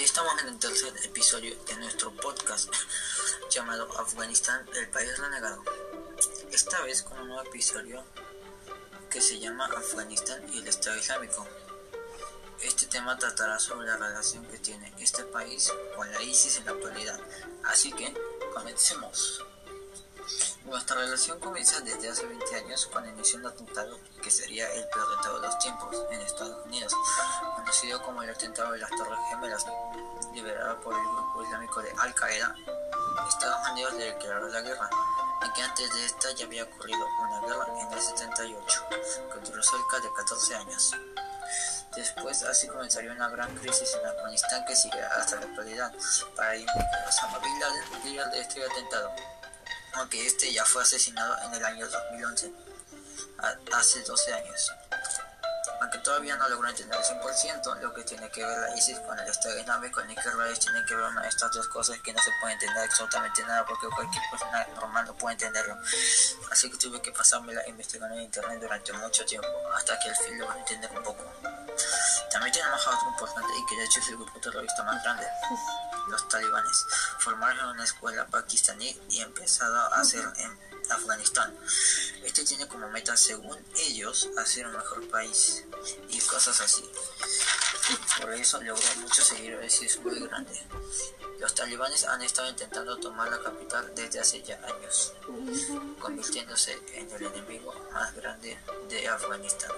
Estamos en el tercer episodio de nuestro podcast llamado Afganistán, el país renegado. Esta vez con un nuevo episodio que se llama Afganistán y el Estado Islámico. Este tema tratará sobre la relación que tiene este país con la ISIS en la actualidad. Así que, comencemos. Nuestra relación comienza desde hace 20 años con el inicio de un atentado que sería el peor de todos los tiempos en Estados Unidos, conocido como el atentado de las Torres Gemelas, liberado por el grupo islámico de Al-Qaeda. Estados Unidos le declaró la guerra, aunque antes de esta ya había ocurrido una guerra en el 78, que duró cerca de 14 años. Después así comenzaría una gran crisis en Afganistán que sigue hasta la actualidad para Osama Bin Laden, líder de este atentado aunque este ya fue asesinado en el año 2011, hace 12 años. Aunque todavía no logró entender al 100% lo que tiene que ver la ISIS con el Estado Islámico, ni que rayos tienen que ver una estas dos cosas que no se puede entender absolutamente nada porque cualquier persona normal no puede entenderlo. Así que tuve que pasármela investigando en internet durante mucho tiempo, hasta que al fin logré entender un poco. También tenemos algo importante y que de hecho es el grupo terrorista más grande los talibanes formaron una escuela pakistaní y empezado a hacer en Afganistán. Este tiene como meta, según ellos, hacer un mejor país y cosas así. Por eso logró muchos seguidores y es muy grande. Los talibanes han estado intentando tomar la capital desde hace ya años, convirtiéndose en el enemigo más grande de Afganistán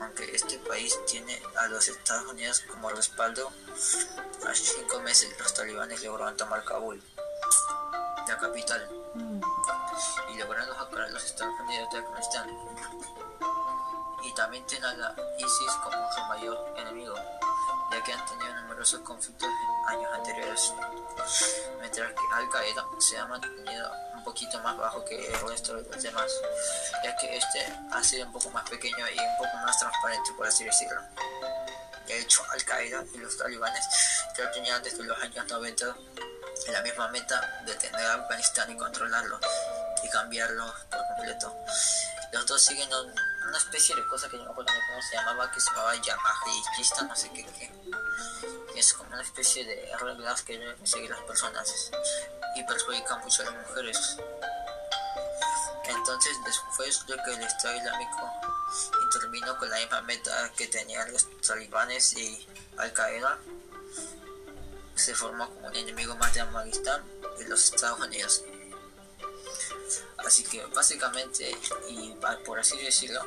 aunque este país tiene a los Estados Unidos como respaldo, hace cinco meses los talibanes lograron tomar Kabul, la capital, y lograron sacar a los Estados Unidos de Afganistán. Y también tienen a la ISIS como su mayor enemigo, ya que han tenido numerosos conflictos en años anteriores, mientras que Al Qaeda se ha mantenido poquito más bajo que el resto de los demás, ya que este ha sido un poco más pequeño y un poco más transparente, por así decirlo. De hecho, Al Qaeda y los talibanes ya tenían desde los años 90 la misma meta de tener Afganistán y controlarlo y cambiarlo por completo. Los dos siguen una especie de cosa que no me acuerdo cómo se llamaba, que se llamaba Yamahista, no sé qué, qué. Es como una especie de reglas que deben seguir las personas y perjudican mucho a las mujeres. Entonces, después de que el Estado Islámico intervino con la misma meta que tenían los talibanes y Al Qaeda, se formó como un enemigo más de Afganistán y los Estados Unidos. Así que básicamente, y por así decirlo,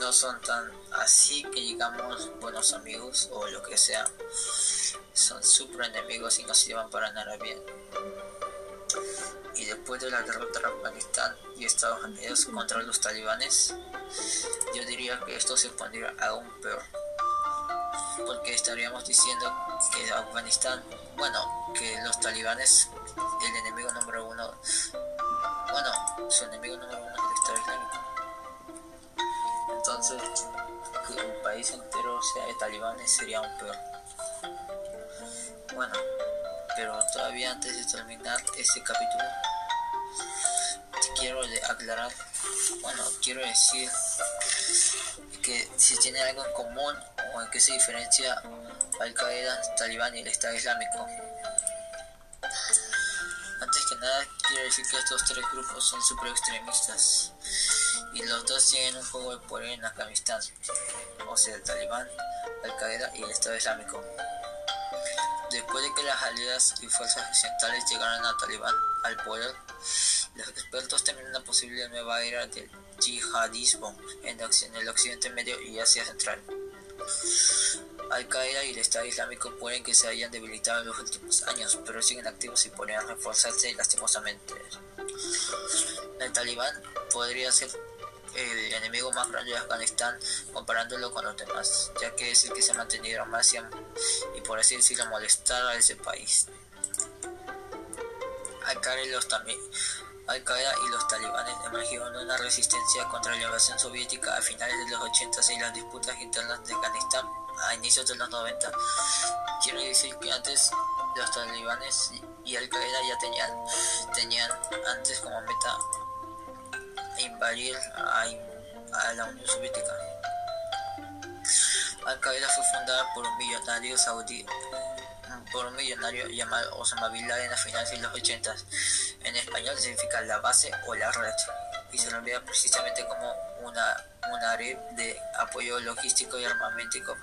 no son tan así que digamos buenos amigos o lo que sea. Son super enemigos y no se llevan para nada bien y después de la derrota de Afganistán y Estados Unidos contra los talibanes, yo diría que esto se pondría aún peor. Porque estaríamos diciendo que Afganistán, bueno, que los talibanes, el enemigo número uno, su enemigo número uno es el Estado Islámico. Entonces, que un país entero sea de talibanes sería aún peor. Bueno, pero todavía antes de terminar este capítulo quiero aclarar, bueno, quiero decir que si tiene algo en común o en qué se diferencia Al Qaeda, Talibán y el Estado Islámico. Nada, quiero decir que estos tres grupos son super extremistas y los dos tienen un juego de poder en Afganistán, o sea, el Talibán, Al Qaeda y el Estado Islámico. Después de que las aliadas y fuerzas occidentales llegaran a Talibán al poder, los expertos temen una posible nueva era del yihadismo en el Occidente Medio y Asia Central. Al-Qaeda y el Estado Islámico pueden que se hayan debilitado en los últimos años, pero siguen activos y podrían reforzarse lastimosamente. El talibán podría ser el enemigo más grande de Afganistán comparándolo con los demás, ya que es el que se ha mantenido más y por así decirlo molestar a ese país. Al-Qaeda y los, y los talibanes emergieron una resistencia contra la invasión soviética a finales de los 80 y las disputas internas de Afganistán a inicios de los 90. Quiero decir que antes los talibanes y Al-Qaeda ya tenían, tenían antes como meta invadir a, a la Unión Soviética. Al Qaeda fue fundada por un millonario saudí por un millonario llamado Osama Bin Laden a finales de los 80. En español significa la base o la red y se lo envía precisamente como una, una red de apoyo logístico y armamentístico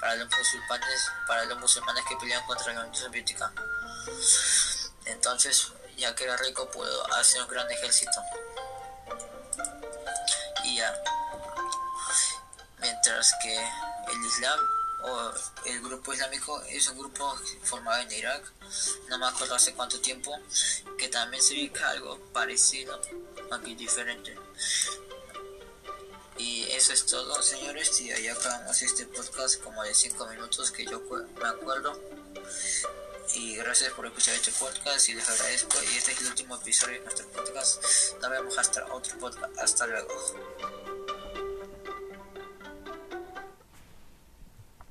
para los musulmanes, para los musulmanes que pelean contra la Unión Soviética. Entonces, ya que era rico, pudo hacer un gran ejército. Y ya, mientras que el Islam o el grupo islámico es un grupo formado en Irak, no me acuerdo hace cuánto tiempo, que también se ubica algo parecido, aunque diferente. Y eso es todo, señores, y ahí acabamos este podcast como de 5 minutos que yo me acuerdo. Y gracias por escuchar este podcast y les agradezco. Y este es el último episodio de nuestro podcast. Nos vemos hasta otro podcast. Hasta luego.